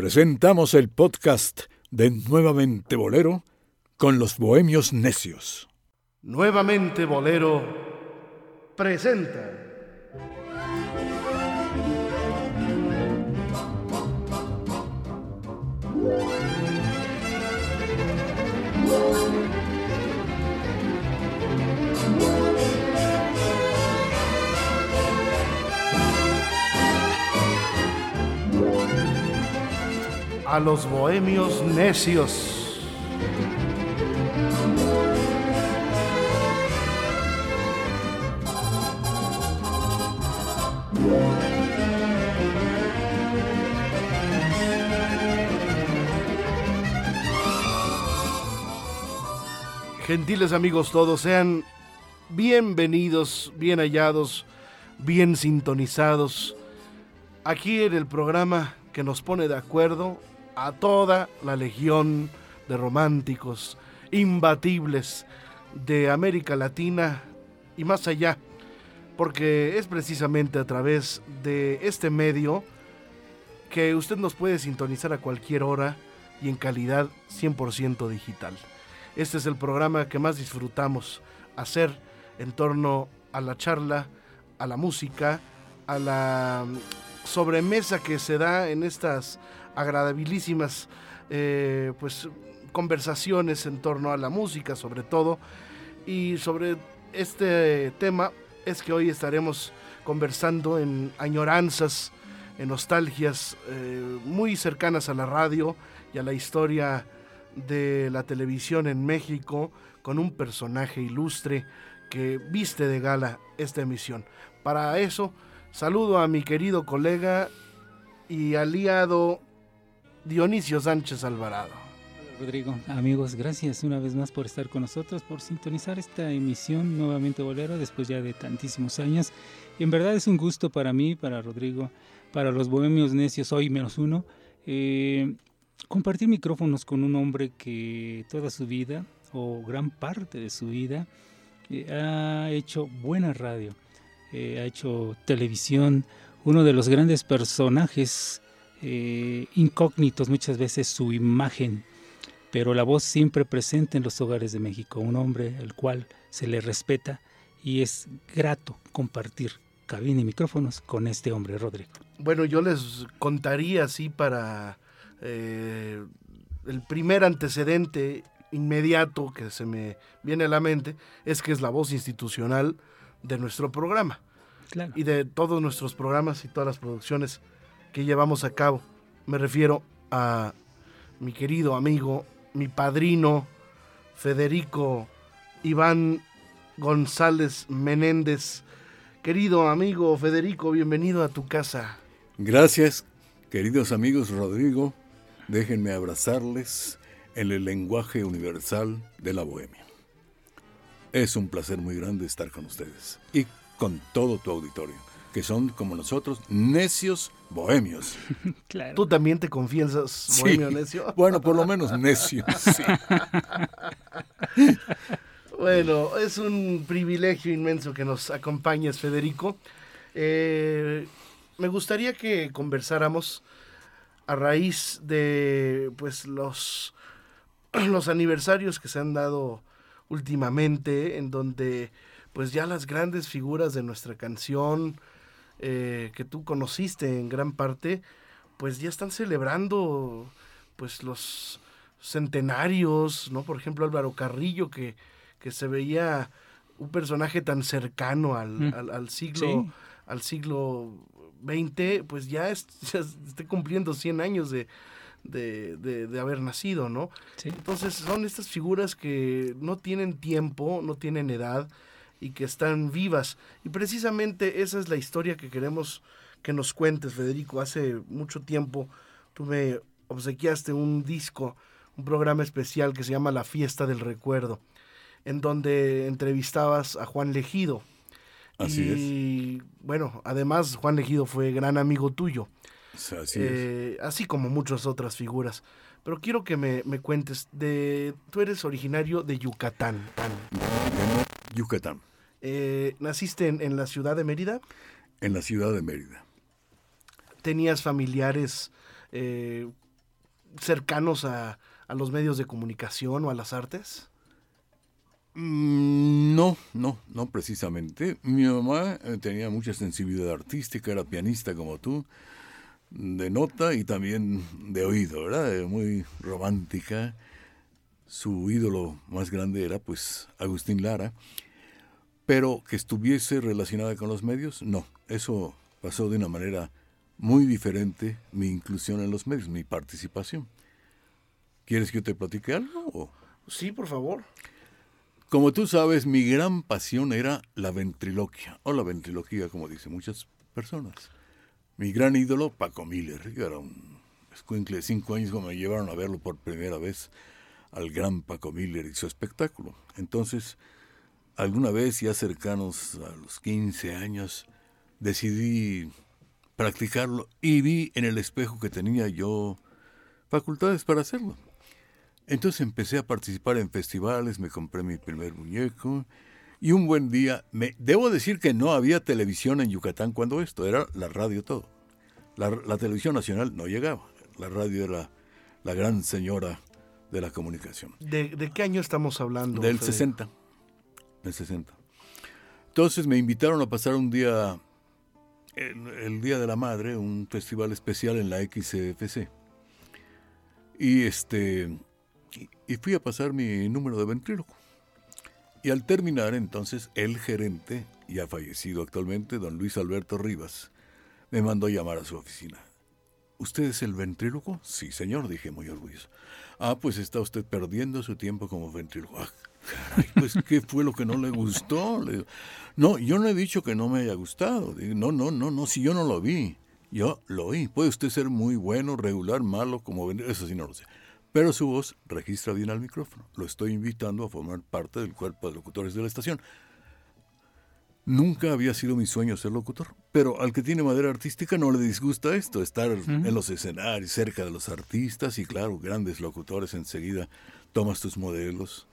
presentamos el podcast de Nuevamente Bolero con los Bohemios Necios. Nuevamente Bolero presenta. A los bohemios necios. Gentiles amigos todos, sean bienvenidos, bien hallados, bien sintonizados aquí en el programa que nos pone de acuerdo a toda la legión de románticos imbatibles de América Latina y más allá, porque es precisamente a través de este medio que usted nos puede sintonizar a cualquier hora y en calidad 100% digital. Este es el programa que más disfrutamos hacer en torno a la charla, a la música, a la sobremesa que se da en estas agradabilísimas eh, pues conversaciones en torno a la música sobre todo y sobre este tema es que hoy estaremos conversando en añoranzas en nostalgias eh, muy cercanas a la radio y a la historia de la televisión en México con un personaje ilustre que viste de gala esta emisión. Para eso, saludo a mi querido colega y aliado Dionisio Sánchez Alvarado. Rodrigo, amigos, gracias una vez más por estar con nosotros, por sintonizar esta emisión nuevamente bolero después ya de tantísimos años. En verdad es un gusto para mí, para Rodrigo, para los bohemios necios, hoy menos uno, eh, compartir micrófonos con un hombre que toda su vida, o gran parte de su vida, eh, ha hecho buena radio, eh, ha hecho televisión, uno de los grandes personajes eh, incógnitos muchas veces su imagen, pero la voz siempre presente en los hogares de México, un hombre al cual se le respeta y es grato compartir cabina y micrófonos con este hombre, Rodrigo. Bueno, yo les contaría así para eh, el primer antecedente inmediato que se me viene a la mente es que es la voz institucional de nuestro programa y de todos nuestros programas y todas las producciones que llevamos a cabo. Me refiero a mi querido amigo, mi padrino, Federico Iván González Menéndez. Querido amigo Federico, bienvenido a tu casa. Gracias, queridos amigos Rodrigo. Déjenme abrazarles en el lenguaje universal de la bohemia. Es un placer muy grande estar con ustedes y con todo tu auditorio, que son como nosotros, necios bohemios. Claro. ¿Tú también te confiesas bohemio necio? Bueno, por lo menos necio. bueno, es un privilegio inmenso que nos acompañes, Federico. Eh, me gustaría que conversáramos a raíz de pues los, los aniversarios que se han dado últimamente, en donde pues ya las grandes figuras de nuestra canción, eh, que tú conociste en gran parte, pues ya están celebrando pues los centenarios, ¿no? Por ejemplo, Álvaro Carrillo, que, que se veía un personaje tan cercano al, mm. siglo al siglo XX, pues ya, esté cumpliendo 100 años de, de, haber nacido, ¿no? Entonces son estas figuras que no tienen tiempo, no tienen edad, y que están vivas. Y precisamente esa es la historia que queremos que nos cuentes, Federico. Hace mucho tiempo tú me obsequiaste un disco, un programa especial que se llama La Fiesta del Recuerdo, en donde entrevistabas a Juan Legido. Así y bueno, además Juan Legido fue gran amigo tuyo. Así, eh, así como muchas otras figuras. Pero quiero que me, me, cuentes de... Tú eres originario de Yucatán. Yucatán. Eh, ¿Naciste en, la ciudad de Mérida? En la ciudad de Mérida. ¿Tenías familiares eh, cercanos a, a los medios de comunicación o a las artes? Mm, No, no, no precisamente. Mi mamá eh, tenía mucha sensibilidad artística, era pianista como tú, de nota y también de oído, ¿verdad? Eh, Muy romántica. Su ídolo más grande era pues Agustín Lara, pero que estuviese relacionada con los medios, no. Eso pasó de una manera muy diferente, mi inclusión en los medios, mi participación. ¿Quieres que yo te platique algo? o? Sí, por favor. Como tú sabes, mi gran pasión era la ventriloquia, o la ventriloquía, como dicen muchas personas. Mi gran ídolo, Paco Miller. Yo era un escuincle de cinco años cuando me llevaron a verlo por primera vez al gran Paco Miller y su espectáculo. Entonces, alguna vez, ya cercanos a los 15 años, decidí practicarlo y vi en el espejo que tenía yo facultades para hacerlo. Entonces empecé a participar en festivales, me compré mi primer muñeco y un buen día, me, debo decir que no había televisión en Yucatán cuando esto, era la radio todo. La, la televisión nacional no llegaba, la radio era la gran señora de la comunicación. ¿De, de qué año estamos hablando? Del Federico? 60. Del 60. Entonces me invitaron a pasar un día, el, el Día de la Madre, un festival especial en la XFC. Y este y, fui a pasar mi número de ventríloco. Y al terminar, entonces, el gerente, ya fallecido actualmente, don Luis Alberto Rivas, me mandó llamar a su oficina. ¿Usted es el ventríloco? Sí, señor, dije muy orgulloso. Ah, pues está usted perdiendo su tiempo como ventríloco. Ah, caray, pues, ¿qué fue lo que no le gustó? Le digo, no, yo no he dicho que no me haya gustado. Digo, no, no, no, no, si yo no lo vi. Yo lo oí. Puede usted ser muy bueno, regular, malo, como eso sí no lo sé. Pero su voz registra bien al micrófono. Lo estoy invitando a formar parte del cuerpo de locutores de la estación. Nunca había sido mi sueño ser locutor, pero al que tiene madera artística no le disgusta esto, estar en los escenarios, cerca de los artistas y claro, grandes locutores enseguida tomas tus modelos.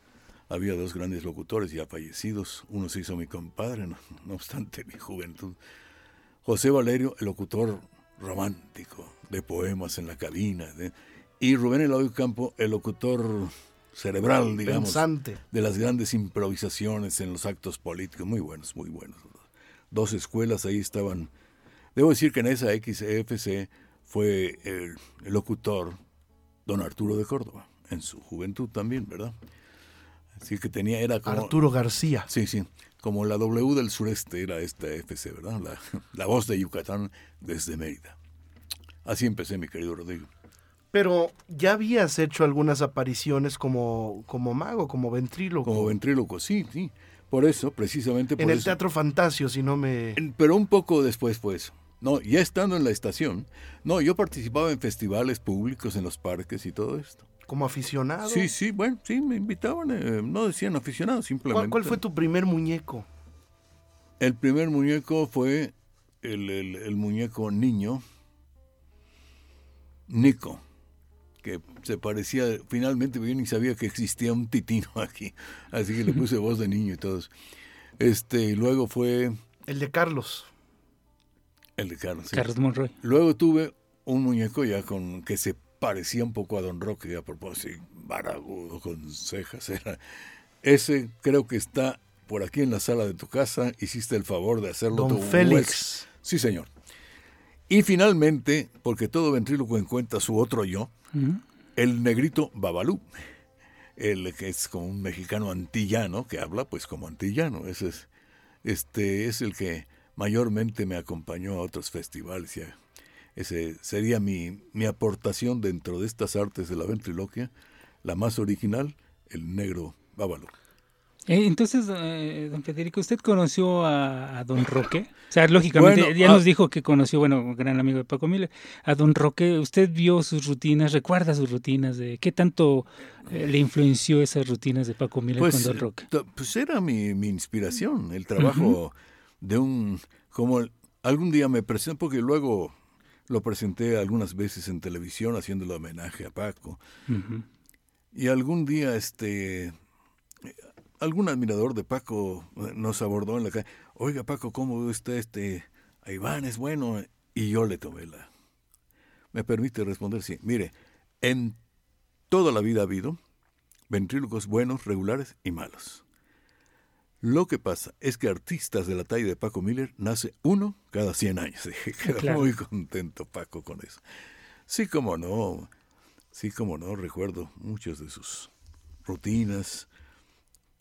Había dos grandes locutores ya fallecidos, uno se hizo mi compadre, no, no obstante mi juventud. José Valerio, el locutor romántico, de poemas en la cabina, de- y Rubén Eloy Campo, el locutor cerebral, digamos, Pensante. de las grandes improvisaciones en los actos políticos, muy buenos, muy buenos. Dos escuelas ahí estaban. Debo decir que en esa XFC fue el, el locutor don Arturo de Córdoba, en su juventud también, ¿verdad? Así que tenía, era como... Arturo García. Sí, sí, como la W del sureste era esta FC, ¿verdad? La, la voz de Yucatán desde Mérida. Así empecé, mi querido Rodrigo. Pero ya habías hecho algunas apariciones como, como mago, como ventríloco. Como ventríloco, sí, sí. Por eso, precisamente por en el eso. Teatro Fantasio, si no me... Pero un poco después fue eso. No, ya estando en la estación, no, yo participaba en festivales públicos en los parques y todo esto. Como aficionado. Sí, sí, bueno, sí, me invitaban, eh, no decían aficionados, simplemente. ¿Cuál, cuál fue tu primer muñeco? El primer muñeco fue el, el- el muñeco niño, Nico, que se parecía, finalmente yo ni sabía que existía un titino aquí, así que le puse voz de niño y todos. Este, y luego fue El de Carlos. el de Carlos. sí. Carlos Monroy. Luego tuve un muñeco ya con que se parecía un poco a Don Roque, a propósito, baragudo, con cejas. Era. Ese creo que está por aquí en la sala de tu casa. Hiciste el favor de hacerlo Don Félix. Sí, señor. Y finalmente, porque todo ventríloco encuentra su otro yo, el negrito Babalú, el que es como un mexicano antillano, que habla pues como antillano. Ese es, este, es el que mayormente me acompañó a otros festivales. Ya. Ese sería mi, mi aportación dentro de estas artes de la ventriloquia, la más original, el negro Babalú. Eh, entonces, eh, don Federico, ¿usted conoció a, a don Roque? O sea, lógicamente, Bueno, ya ah- nos dijo que conoció, bueno, un gran amigo de Paco Miller, a don Roque. ¿Usted vio sus rutinas, recuerda sus rutinas? de ¿Qué tanto eh, le influenció esas rutinas de Paco Miller con don eh, Roque? pues era mi, mi inspiración, el trabajo de un... como el- algún día me presenté, porque luego lo presenté algunas veces en televisión haciéndole homenaje a Paco. Y algún día, este, algún admirador de Paco eh, nos abordó en la calle. Oiga, Paco, ¿cómo ve usted este? A Iván es bueno. Y yo le tomé la. ¿Me permite responder? Sí. Mire, En toda la vida ha habido ventrílocos buenos, regulares y malos. Lo que pasa es que artistas de la talla de Paco Miller nace uno cada 100 años. Queda Claro. muy contento Paco con eso. Sí, como no, sí, como no, recuerdo muchas de sus rutinas.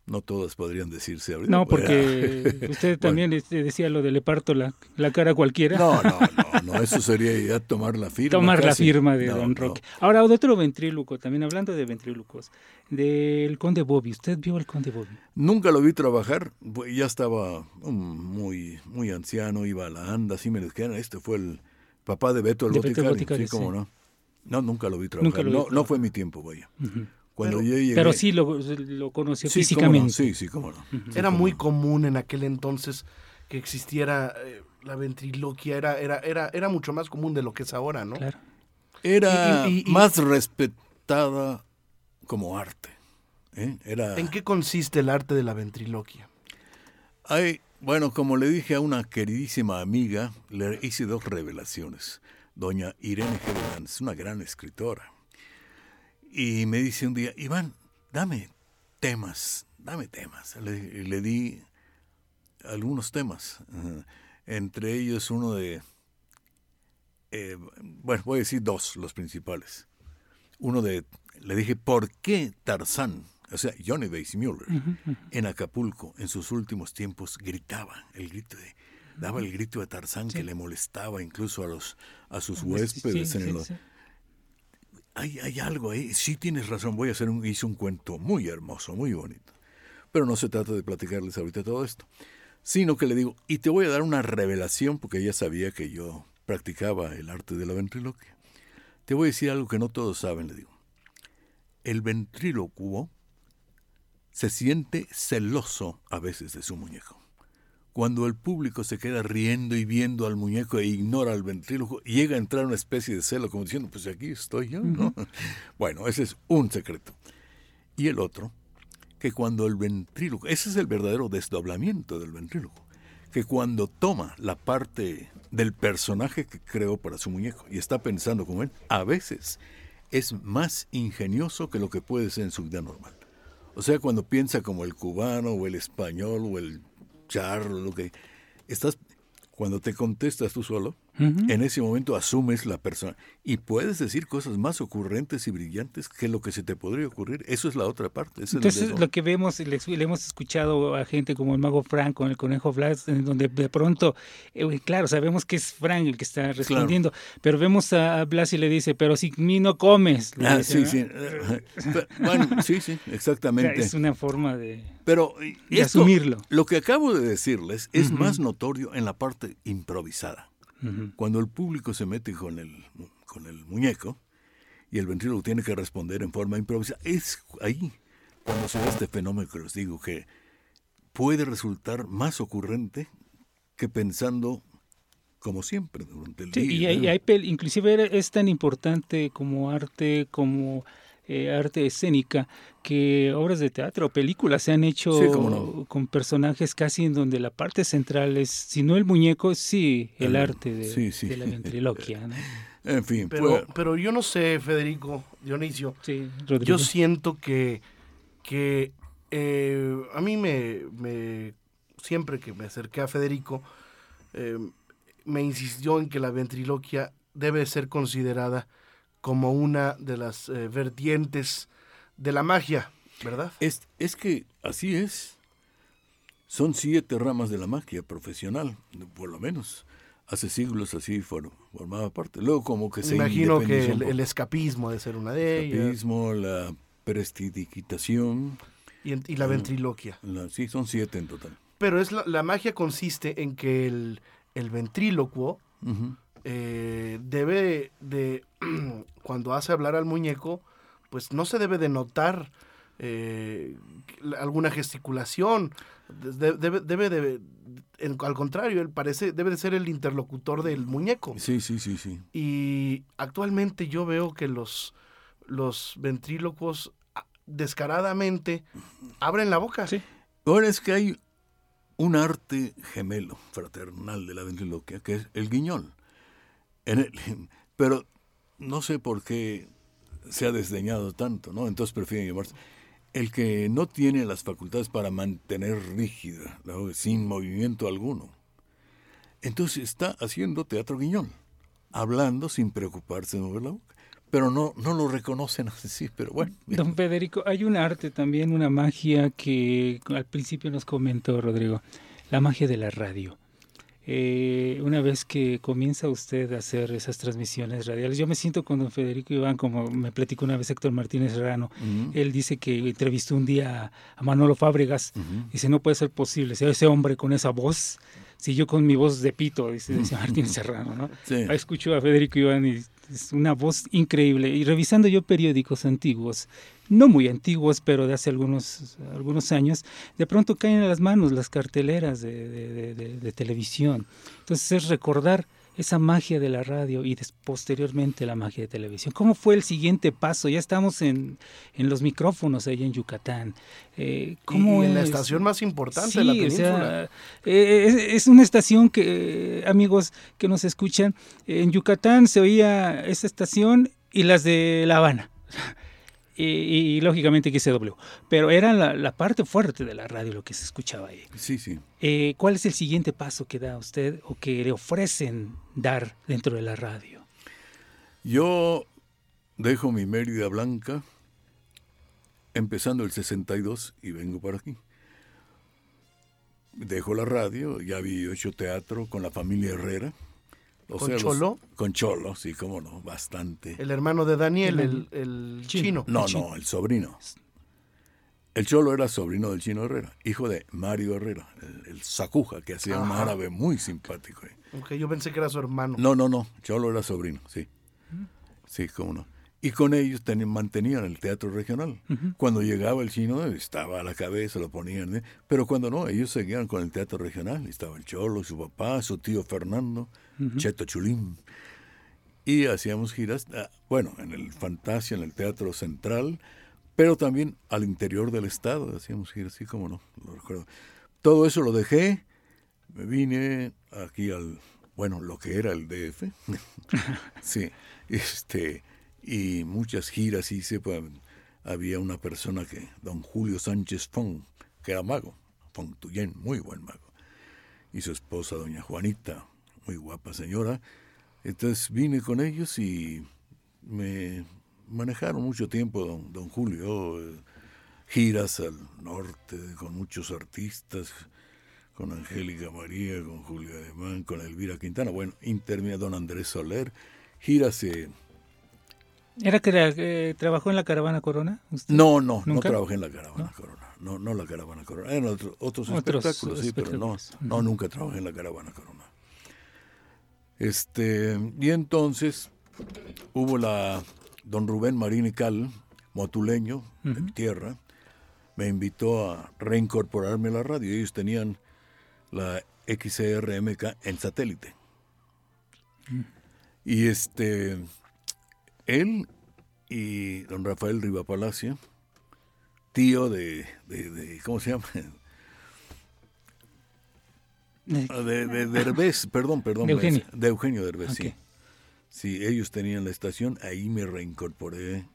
No todas podrían decirse ahorita. No, porque usted también este, decía lo de le parto la, la cara a cualquiera. No, no, no, no, eso sería ya tomar la firma. Tomar la firma de No, Don no. Roque. Ahora, otro ventríloco, también hablando de ventrílocos, del Conde Bobby. ¿Usted vio al Conde Bobby? Nunca lo vi trabajar, pues, ya estaba um, muy, muy anciano, iba a la anda, así me quedan. Este fue el papá de Beto el De Beto el Boticario, Boticario, sí, cómo sí. no. No, nunca lo vi trabajar. Nunca lo vi no, no fue mi tiempo, vaya. Ujú. Cuando Pero- yo llegué... Pero sí lo, lo conoció sí, cómo no, físicamente. sí, sí, cómo no. Era muy común en aquel entonces que existiera eh, la ventriloquia, era, era, era, era mucho más común de lo que es ahora, ¿no? Claro. Era Y- y- y- más respetada como arte. ¿eh? Era... ¿En qué consiste el arte de la ventriloquia? Hay, bueno, como le dije a una queridísima amiga, le hice dos revelaciones. Doña Irene Germans, una gran escritora. Y me dice un día, Iván, dame temas, dame temas. Le, le di algunos temas. ajá. Entre ellos uno de, eh, bueno, voy a decir dos, los principales. Uno de, le dije, ¿por qué Tarzán, o sea, Johnny Weissmuller, en Acapulco, en sus últimos tiempos, gritaba el grito de, daba el grito de Tarzán que le molestaba incluso a los a sus huéspedes Sí, en sí, el, sí. Hay, hay algo ahí. Sí tienes razón, voy a hacer un, hice un cuento muy hermoso, muy bonito. Pero no se trata de platicarles ahorita todo esto, sino que le digo, y te voy a dar una revelación, porque ella sabía que yo practicaba el arte de la ventriloquia. Te voy a decir algo que no todos saben, le digo. El ventrílocuo se siente celoso a veces de su muñeco. Cuando el público se queda riendo y viendo al muñeco e ignora al ventríloco, llega a entrar una especie de celo, como diciendo, pues aquí estoy yo, ¿no? Bueno, ese es un secreto. Y el otro, que cuando el ventríloco, ese es el verdadero desdoblamiento del ventríloco, que cuando toma la parte del personaje que creó para su muñeco y está pensando como él, a veces es más ingenioso que lo que puede ser en su vida normal. O sea, cuando piensa como el cubano o el español o el charro, lo que estás cuando te contestas tú solo, en ese momento asumes la persona y puedes decir cosas más ocurrentes y brillantes que lo que se te podría ocurrir. Eso es la otra parte. es Entonces, dedo. lo que vemos, le, le hemos escuchado a gente como el mago Frank con el conejo Blas, en donde de pronto, eh, claro, sabemos que es Frank el que está respondiendo, pero vemos a, Blas y le dice, pero si mí no comes. Ah, dice, sí, ¿no? sí. Bueno, sí, sí, O sea, exactamente. es una forma de... Pero de esto, asumirlo. lo que acabo de decirles es más notorio en la parte improvisada. Cuando el público se mete con el, con el muñeco y el ventríloco tiene que responder en forma improvisada, es ahí cuando se da este fenómeno que les digo, que puede resultar más ocurrente que pensando como siempre durante el Sí, día. y hay, ¿no? hay inclusive es tan importante como arte, como eh, arte escénica, que obras de teatro o películas se han hecho Sí, cómo no. con personajes casi en donde la parte central es, si no el muñeco, sí el El- arte de, sí, sí. de la ventriloquia. ¿no? En fin, Pero, pues, pero yo no sé, Federico, Dionisio, Sí, Rodrigo. yo siento que, que eh, a mí me, me- siempre que me acerqué a Federico, eh, me insistió en que la ventriloquia debe ser considerada como una de las eh, vertientes de la magia, ¿verdad? es, es que así es. Son siete ramas de la magia profesional, por lo menos. Hace siglos así for- formaba parte. Luego como que Me se imagino que el, escapismo de ser una de El ellas escapismo, la prestidigitación, y, en- y la ventriloquia. la- sí, son siete en total. Pero es la, la magia consiste en que el, el ventrílocuo. Eh, debe de, cuando hace hablar al muñeco, pues no se debe de notar eh, alguna gesticulación. De- debe, debe de, en- al contrario, él parece, debe de ser el interlocutor del muñeco. Sí, sí, sí, sí. Y actualmente yo veo que los, los ventrílocos ah, descaradamente abren la boca. Sí. Ahora es que hay un arte gemelo, fraternal de la ventriloquia, que es el guiñol. En el- pero no sé por qué se ha desdeñado tanto, ¿no? Entonces prefieren llamarse. El que no tiene las facultades para mantener rígida, sin movimiento alguno, entonces está haciendo teatro guiñón, hablando sin preocuparse de mover la boca. Pero no, no lo reconocen así, pero bueno. Don Federico, hay un arte también, una magia que al principio nos comentó Rodrigo, la magia de la radio. Eh, una vez que comienza usted a hacer esas transmisiones radiales, yo me siento con don Federico Iván, como me platicó una vez Héctor Martínez Rano, él dice que entrevistó un día a Manolo Fábregas, y dice, no puede ser posible, ese hombre con esa voz, si yo con mi voz de pito, dice, Martínez Serrano, ¿no? Sí. Escucho a Federico Iván y es una voz increíble. Y revisando yo periódicos antiguos, no muy antiguos, pero de hace algunos, algunos años, de pronto caen a las manos las carteleras de, televisión. Entonces es recordar esa magia de la radio y posteriormente la magia de televisión. ¿Cómo fue el siguiente paso? Ya estamos en, los micrófonos ahí en Yucatán. Eh, ¿cómo y en la estación más importante de la península. Eh, es, una estación que, amigos que nos escuchan, en Yucatán se oía esa estación y las de La Habana y, lógicamente XW. Pero era la, parte fuerte de la radio lo que se escuchaba ahí. Sí, sí. Eh, ¿Cuál es el siguiente paso que da usted o que le ofrecen dar dentro de la radio? Yo dejo mi Mérida Blanca empezando el 62 y vengo para aquí. Dejo la radio, ya había hecho teatro con la familia Herrera ¿Con Cholo? con Cholo, sí, cómo no, bastante. El hermano de Daniel, el, chino. No, no, el sobrino. El Cholo era sobrino del chino Herrera, hijo de Mario Herrera, el, sacuja, que hacía un árabe muy simpático. Aunque yo pensé que era su hermano. No, no, no, Cholo era sobrino, sí. Sí, cómo no. Y con ellos mantenían el teatro regional. Cuando llegaba el chino, estaba a la cabeza, lo ponían. ¿eh? Pero cuando no, ellos seguían con el teatro regional. Estaba el Cholo, su papá, su tío Fernando, Cheto Chulín. Y hacíamos giras, ah, bueno, en el Fantasia, en el Teatro Central, pero también al interior del estado. Hacíamos giras, así como no, lo recuerdo. Todo eso lo dejé, me vine aquí al, bueno, lo que era el DF. sí, este y muchas giras hice. Pues, había una persona que, don Julio Sánchez Fon, que era mago, Tuyen, muy buen mago, y su esposa, doña Juanita, muy guapa señora. Entonces vine con ellos y me manejaron mucho tiempo, don, don Julio, eh, giras al norte con muchos artistas, con Angélica María, con Julio Alemán, con Elvira Quintana, bueno, intermedia don Andrés Soler, giras... Eh, ¿Era que eh, trabajó en la Caravana Corona? No, no, no trabajé en la Caravana Corona. No, no la Caravana Corona. Eran otros, espectáculos, sí, pero no, no, nunca trabajé en la Caravana Corona. Este, y entonces hubo la don Rubén Marín y Cal, motuleño, de tierra, me invitó a reincorporarme a la radio. Ellos tenían la XRMK en satélite. Y este él y don Rafael Riva Palacio, tío de, ¿cómo se llama? De, de Derbez, perdón, perdón. De Eugenio. De Eugenio Derbez, sí. Sí, ellos tenían la estación, ahí me reincorporé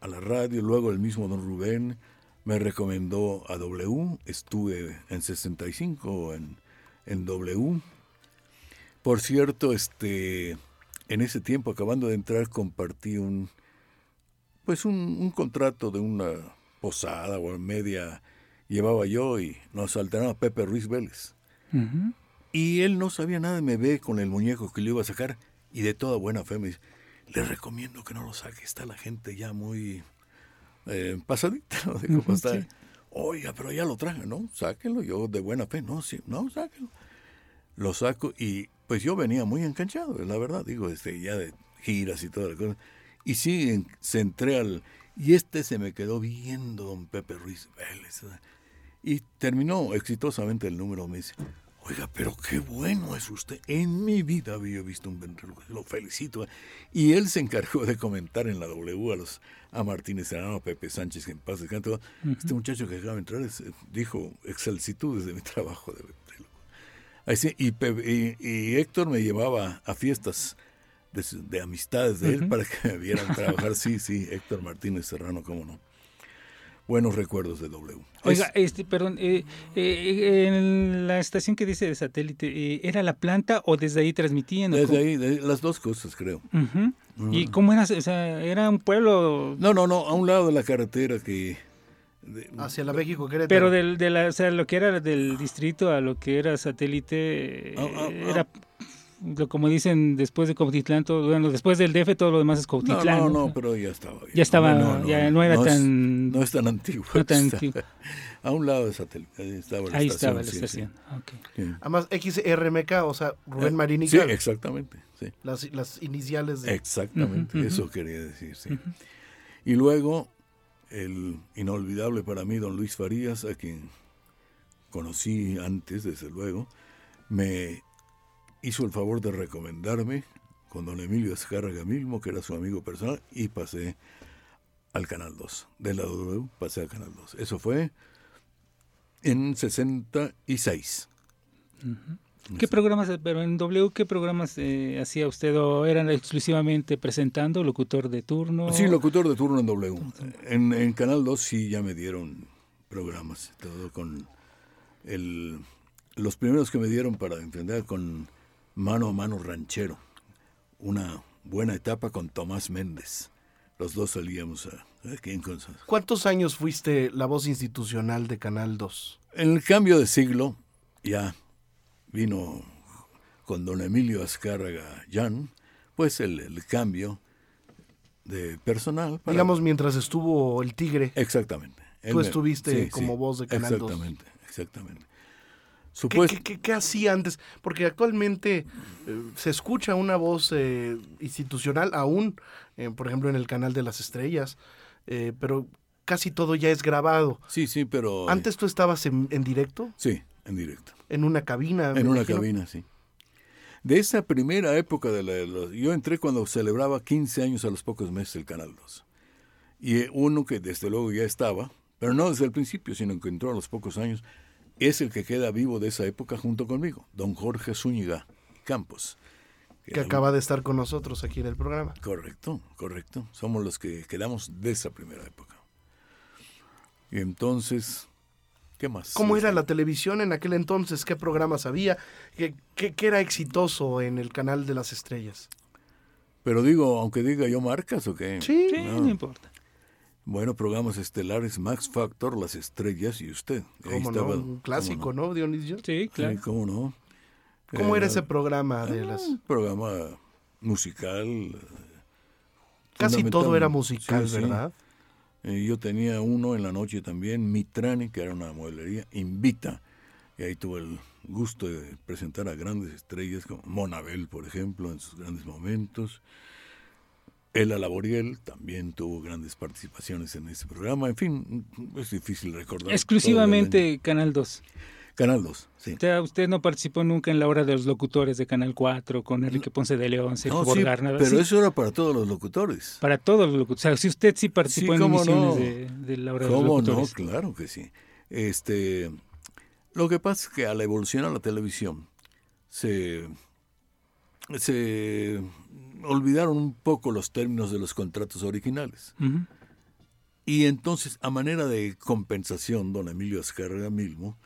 a la radio, luego el mismo don Rubén me recomendó a W, estuve en 65 en, en W. Por cierto, este en ese tiempo, acabando de entrar, compartí un, pues un, contrato de una posada o media llevaba yo y nos alternaba Pepe Ruiz Vélez. Y él no sabía nada, me ve con el muñeco que le iba a sacar y de toda buena fe me dice, le recomiendo que no lo saque, está la gente ya muy eh, pasadita. Oiga, pero ya lo traje, ¿no? Sáquenlo, yo de buena fe, no, sí, no, sáquenlo. Lo saco y pues yo venía muy enganchado, la verdad, digo, este, ya de giras y toda la cosa. Y sí, se entré al... Y este se me quedó viendo, don Pepe Ruiz Vélez. Y terminó exitosamente el número. Me dice, oiga, pero qué bueno es usted. En mi vida había visto un ventríloco, lo felicito. Y él se encargó de comentar en la W a los a Martínez Serrano, a Pepe Sánchez, que en paz descanse. Este muchacho que acaba de entrar dijo excelsitudes de mi trabajo de y, y, Héctor me llevaba a fiestas de, de amistades de él para que me vieran trabajar. Sí, sí, Héctor Martínez Serrano, cómo no. Buenos recuerdos de W. Oiga, este, perdón, eh, eh, en la estación que dice de satélite, eh, ¿era la planta o desde ahí transmitían? Desde ahí, de, las dos cosas, creo. ¿Y cómo era? O sea, ¿era un pueblo? No, no, no, a un lado de la carretera que... De, Hacia la México Querétaro. Pero del, de la, o sea, lo que era del distrito a lo que era satélite, ah, ah, ah. era como dicen después de Cautitlán, todo, bueno, después del DF todo lo demás es Cautitlán. No, no, no, pero ya estaba. Ya, ya estaba, no, ya no era tan... no es tan antiguo. No tan antiguo. A un lado de satélite, ahí estaba la ahí estación. Ahí estaba la estación, okay. sí. Además, XRMK, o sea, Rubén eh, Marín y Sí, exactamente, sí. Las, las iniciales de... Exactamente, uh -huh, eso uh -huh. quería decir, sí. Uh -huh. Y luego, el inolvidable para mí, don Luis Farías, a quien conocí antes, desde luego, me hizo el favor de recomendarme con don Emilio Escárraga mismo, que era su amigo personal, y pasé al Canal 2. De la W pasé al Canal 2. Eso fue en 66. Uh -huh. ¿Qué programas, pero en W, qué programas eh, hacía usted o eran exclusivamente presentando, locutor de turno? Sí, locutor de turno en W. En, en Canal 2 sí ya me dieron programas, todo con el, los primeros que me dieron para enfrentar con Mano a Mano Ranchero, una buena etapa con Tomás Méndez. Los dos salíamos a, aquí en Constanza. ¿Cuántos años fuiste la voz institucional de Canal 2? En el cambio de siglo ya vino con don Emilio Azcárraga Jan, pues el, el cambio de personal. Para... Digamos, mientras estuvo el Tigre. Exactamente. Tú estuviste sí, como sí, voz de Canal exactamente, 2. Exactamente, Supuest... ¿Qué, qué, qué, hacía antes? Porque actualmente eh, se escucha una voz eh, institucional aún, eh, por ejemplo, en el canal de las estrellas, eh, pero casi todo ya es grabado. Sí, sí, pero... ¿Antes tú estabas en, en directo? Sí, en directo. En una cabina. En una imagino. cabina, sí. De esa primera época, de la, de los, yo entré cuando celebraba 15 años a los pocos meses el Canal 2. Y uno que desde luego ya estaba, pero no desde el principio, sino que entró a los pocos años, es el que queda vivo de esa época junto conmigo, don Jorge Zúñiga Campos. Que, que acaba un... de estar con nosotros aquí en el programa. Correcto, correcto. Somos los que quedamos de esa primera época. Y entonces, ¿qué más? ¿Cómo era la televisión en aquel entonces? ¿Qué programas había? ¿Qué, qué, qué era exitoso en el canal de las estrellas? Pero digo, aunque diga yo marcas o qué. Sí, no, no importa. Bueno, programas estelares, Max Factor, Las Estrellas y usted. ¿Cómo Ahí estaba, no? Un clásico, ¿cómo no? ¿no, Dionisio? Sí, claro. Sí, ¿Cómo no? ¿Cómo era, era ese programa de las...? Un programa musical. Casi todo era musical, sí, ¿verdad? Sí. Eh, yo tenía uno en la noche también, Mitrani, que era una mueblería, Invita. Y ahí tuve el gusto de presentar a grandes estrellas como Monabel, por ejemplo, en sus grandes momentos. Ela Laboriel también tuvo grandes participaciones en ese programa. En fin, es difícil recordar. Exclusivamente Canal 2. Canal 2, sí. Usted, usted, no participó nunca en la hora de los locutores de Canal 4 con Enrique Ponce de León, Sergio no, Borgar, sí, nada Pero ¿sí? eso era para todos los locutores. Para todos los locutores. O sea, si usted sí participó en emisiones no? de, de, la hora de los locutores. ¿Cómo no? Claro que sí. Este, lo que pasa es que al evolucionar la televisión se, se olvidaron un poco los términos de los contratos originales. Uh -huh. Y entonces, a manera de compensación, don Emilio Azcárraga mismo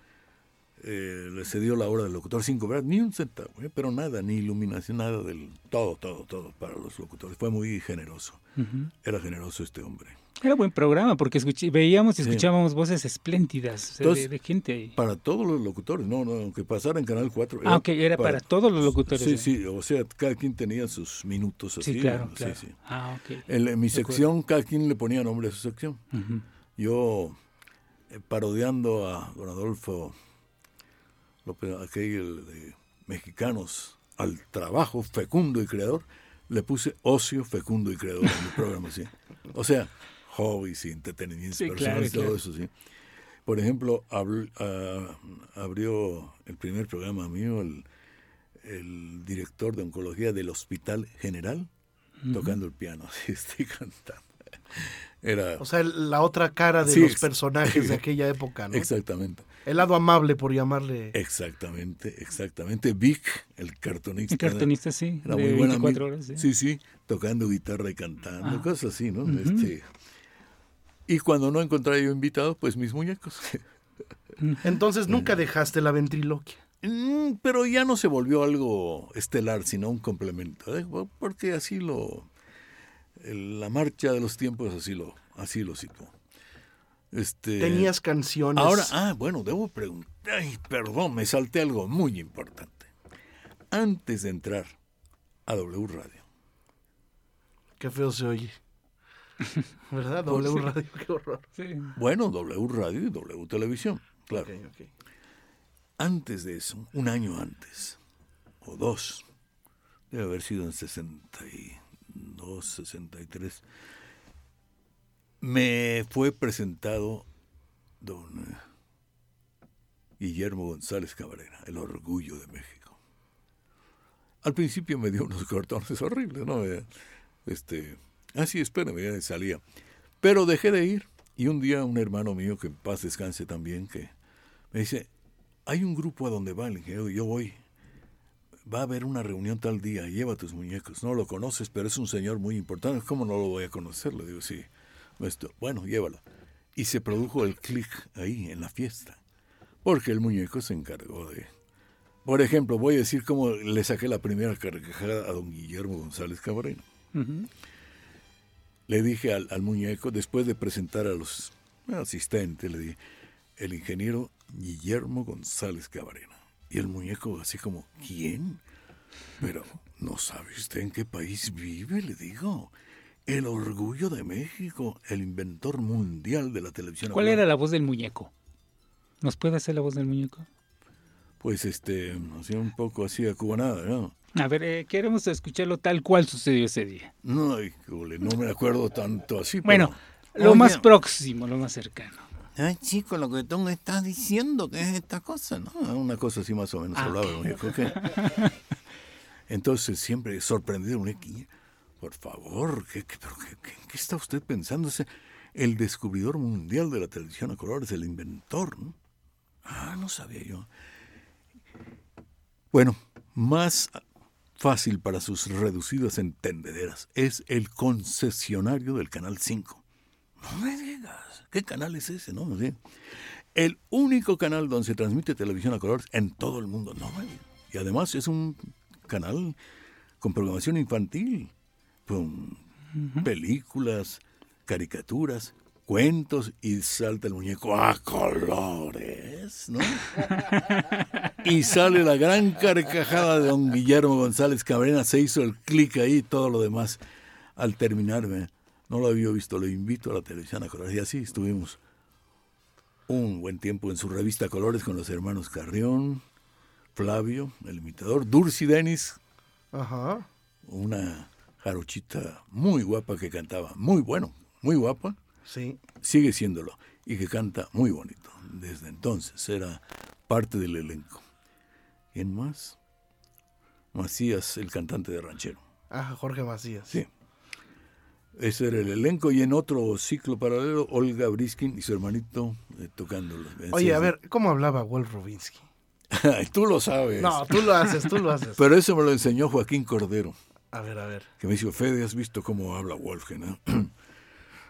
eh, le cedió la hora del locutor sin cobrar ni un centavo, eh, pero nada, ni iluminación, nada del todo, todo, todo para los locutores. Fue muy generoso. Uh -huh. Era generoso este hombre. Era buen programa porque escuché, veíamos y escuchábamos sí. voces espléndidas o sea, Entonces, de, de, gente ahí. Para todos los locutores, no, no, aunque pasara en Canal 4. Ah, ok, era para, para todos los locutores. Sí, sí, o sea, cada quien tenía sus minutos así. Sí, claro, claro. Sí. Ah, ok. En, en mi sección, cada quien le ponía nombre a su sección. Uh -huh. Yo, eh, parodiando a don Adolfo López, aquel de mexicanos al trabajo fecundo y creador, le puse ocio fecundo y creador en mi programa, sí. O sea, hobbies y entretenimientos sí, personales, claro, todo claro. eso, sí. Por ejemplo, abri, uh, abrió el primer programa mío el, el, director de oncología del Hospital General, uh -huh. tocando el piano, así estoy cantando. Era, O sea, la otra cara de Sí, los personajes de aquella época, ¿no? exactamente, El lado amable, por llamarle. exactamente, exactamente. Vic, el cartonista. El cartonista, sí. Era de muy buen 24 amigo. horas. sí. Sí, sí, tocando guitarra y cantando, Ah. cosas así, ¿no? Este, y cuando no encontraba yo invitado, pues mis muñecos. Entonces nunca dejaste la ventriloquia. Mm, Pero ya no se volvió algo estelar, sino un complemento, ¿eh? porque así lo, el- la marcha de los tiempos así lo, así lo situó. Este, Tenías canciones. Ahora, ah, bueno, debo preguntar, ay, perdón, me salté algo muy importante. Antes de entrar a W Radio, Qué feo se oye. ¿Verdad? Pues W sí. Radio, qué horror. Sí. bueno, W Radio y W Televisión, claro. Antes de eso, un año antes, o dos, debe haber sido en 62, 63, me fue presentado don eh, Guillermo González Cabrera, el orgullo de México. Al principio me dio unos cortones horribles, ¿no? Eh, Este, ah, sí, espérame, ya salía. Pero dejé de ir y un día un hermano mío, que en paz descanse también, que me dice, hay un grupo a donde va el ingeniero, yo voy. Va a haber una reunión tal día, lleva tus muñecos. No lo conoces, pero es un señor muy importante. ¿Cómo no lo voy a conocer? Le digo, sí. Esto, bueno, llévalo. Y se produjo el clic ahí, en la fiesta. Porque el muñeco se encargó de... Por ejemplo, voy a decir cómo le saqué la primera carcajada a don Guillermo González Cabrera. Le dije al, al muñeco, después de presentar a los asistentes, le dije, el ingeniero Guillermo González Cabrera. Y el muñeco así como, ¿quién? Pero, ¿no sabe usted en qué país vive? Le digo. El orgullo de México, el inventor mundial de la televisión. ¿Cuál hablada". era la voz del muñeco? ¿Nos puede hacer la voz del muñeco? Pues este, hacía un poco así acubanada, ¿no? A ver, eh, queremos escucharlo tal cual sucedió ese día. No, no me acuerdo tanto así. Bueno, pero- lo Oye, más próximo, lo más cercano. Ay, chico, lo que tú me estás diciendo, que es esta cosa, ¿no? Una cosa así más o menos Ah, hablaba muñeco. ¿qué? Entonces, siempre sorprendido, muñeco, y, por favor, ¿qué, qué, pero qué, está usted pensando? Ese- El descubridor mundial de la televisión a colores, el inventor, ¿no? Ah, no sabía yo. Bueno, más fácil para sus reducidas entendederas es el concesionario del Canal 5. No me digas, ¿qué canal es ese? No, Sí. El único canal donde se transmite televisión a colores en todo el mundo. No me digas. Y además es un canal con programación infantil, con películas, caricaturas, cuentos y salta el muñeco a colores, ¿no? y sale la gran carcajada de don Guillermo González Cabrera, se hizo el clic ahí y todo lo demás. Al terminarme, no lo había visto, lo invito a la televisión a colores. Y así estuvimos un buen tiempo en su revista Colores con los hermanos Carrión, Flavio, el imitador, Dursi Denis, Ajá. una jarochita muy guapa que cantaba, muy bueno, muy guapa, Sí. sigue siéndolo, y que canta muy bonito. Desde entonces era parte del elenco. ¿Quién más? Macías, el cantante de ranchero. Ah, Jorge Macías. Sí. Ese era el elenco y en otro ciclo paralelo, Olga Briskin y su hermanito eh, tocándolo. Oye, a ver, ¿cómo hablaba Wolf Rubinsky? Tú lo sabes. No, tú lo haces, tú lo haces. Pero eso me lo enseñó Joaquín Cordero, A ver, a ver. que me dijo, Fede, ¿has visto cómo habla Wolfgang? eh?"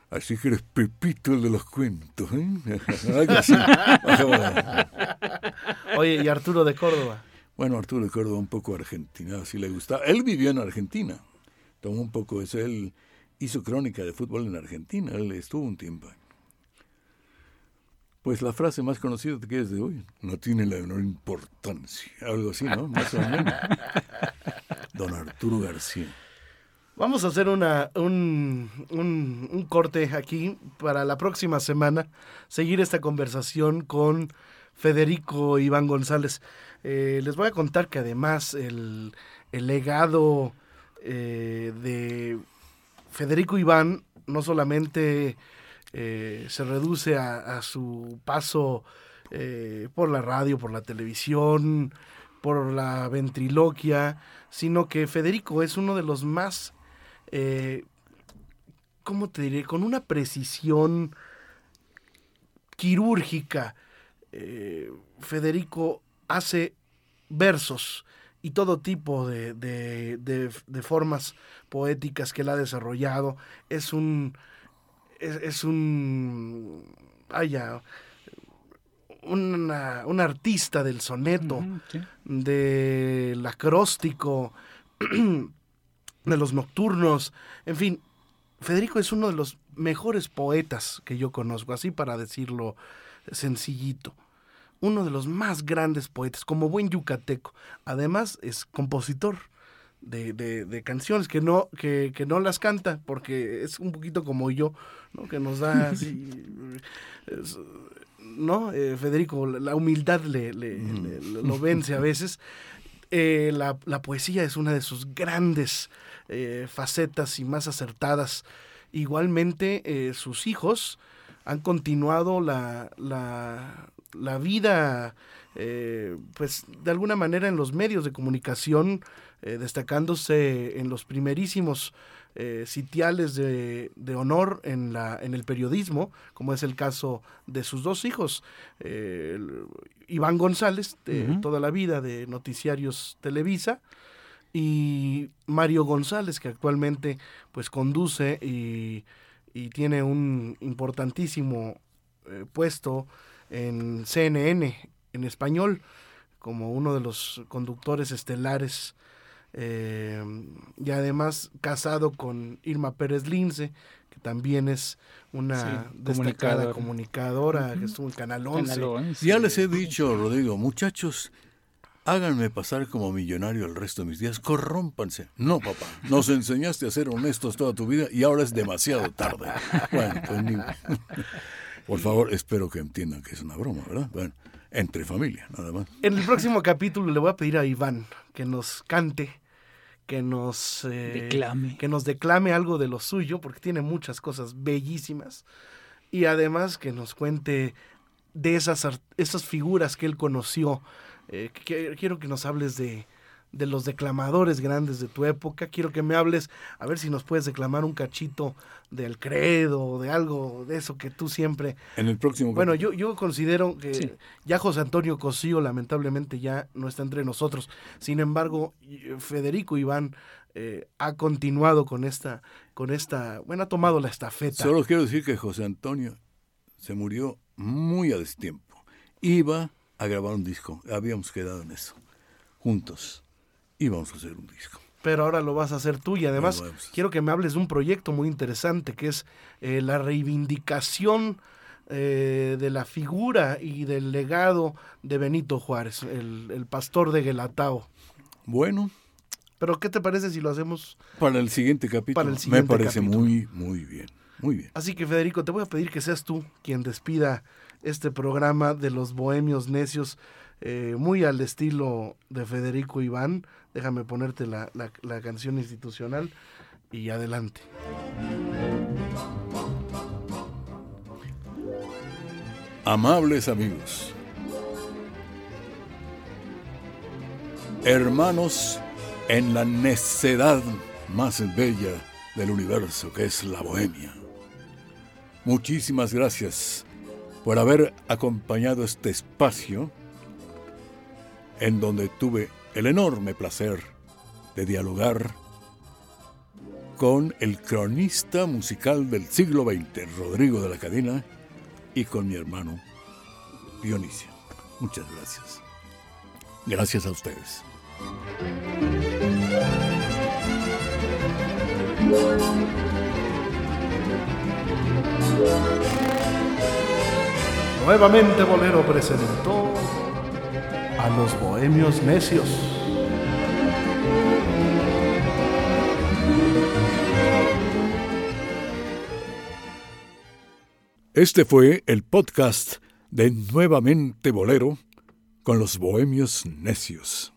Así que eres Pepito el de los cuentos, ¿eh? Oye, y Arturo de Córdoba. Bueno, Arturo de Córdoba un poco argentinado, si le gustaba. Él vivió en Argentina. Tomó un poco eso. Él hizo crónica de fútbol en Argentina. Él estuvo un tiempo. Pues la frase más conocida que es de hoy, no tiene la menor importancia. Algo así, ¿no? Más o menos. Don Arturo García. Vamos a hacer una, un, un, un corte aquí para la próxima semana, seguir esta conversación con Federico Iván González. Eh, les voy a contar que además el, el legado eh, de Federico Iván no solamente eh, se reduce a, su paso eh, por la radio, por la televisión, por la ventriloquia, sino que Federico es uno de los más eh, ¿cómo te diré? Con una precisión quirúrgica. Federico hace versos y todo tipo de, de, formas poéticas que él ha desarrollado. Es un. Es, un. Vaya. Una, un artista del soneto, del acróstico, de los nocturnos, en fin, Federico es uno de los mejores poetas que yo conozco, así para decirlo sencillito uno de los más grandes poetas, como buen yucateco. Además, es compositor de, de, canciones que no, que, que, no las canta, porque es un poquito como yo, ¿no? que nos da así. ¿No? Eh, Federico, la humildad le, le, lo vence a veces. Eh, la, la, poesía es una de sus grandes eh, facetas y más acertadas. Igualmente, sus hijos han continuado la, la, la vida, eh, pues de alguna manera en los medios de comunicación, eh, destacándose en los primerísimos eh, sitiales de, de, honor en, la, en el periodismo, como es el caso de sus dos hijos, Iván González, de toda la vida de Noticiarios Televisa, y Mario González, que actualmente pues conduce y, y tiene un importantísimo puesto en CNN en español como uno de los conductores estelares eh, y además casado con Irma Pérez Lince, que también es una destacada comunicadora, que estuvo en Canal 11. Ya les he dicho, Rodrigo, muchachos, háganme pasar como millonario el resto de mis días, corrómpanse. No, papá, nos enseñaste a ser honestos toda tu vida y ahora es demasiado tarde. Bueno, pues ni... Por favor, espero que entiendan que es una broma, ¿verdad? Bueno, entre familia, nada más. En el próximo capítulo le voy a pedir a Iván que nos cante, que nos eh, declame. que nos declame algo de lo suyo, porque tiene muchas cosas bellísimas. Y además que nos cuente de esas, esas figuras que él conoció. Eh, quiero que nos hables de, de los declamadores grandes de tu época. Quiero que me hables, a ver si nos puedes declamar un cachito del credo, de algo de eso que tú siempre... En el próximo... Bueno, yo, yo considero que ya José Antonio Cosío lamentablemente ya no está entre nosotros. Sin embargo, Federico Iván eh, ha continuado con esta, con esta, bueno, ha tomado la estafeta. Solo quiero decir que José Antonio se murió muy a destiempo. Iba a grabar un disco, habíamos quedado en eso, juntos y vamos a hacer un disco. Pero ahora lo vas a hacer tú y además quiero que me hables de un proyecto muy interesante que es eh, la reivindicación eh, de la figura y del legado de Benito Juárez, el, pastor de Guelatao. Bueno. Pero ¿qué te parece si lo hacemos para el siguiente capítulo? Me parece muy, muy bien. Muy bien. Así que Federico, te voy a pedir que seas tú quien despida este programa de los bohemios necios, eh, muy al estilo de Federico Iván, Déjame ponerte la, la, canción institucional y adelante. Amables amigos, hermanos en la necedad más bella del universo que es la bohemia. Muchísimas gracias por haber acompañado este espacio en donde tuve el enorme placer de dialogar con el cronista musical del siglo XX, Rodrigo de la Cadena, y con mi hermano Dionisio. Muchas gracias. Gracias a ustedes. Nuevamente Bolero presentó a los bohemios necios. Este fue el podcast de Nuevamente Bolero con los bohemios necios.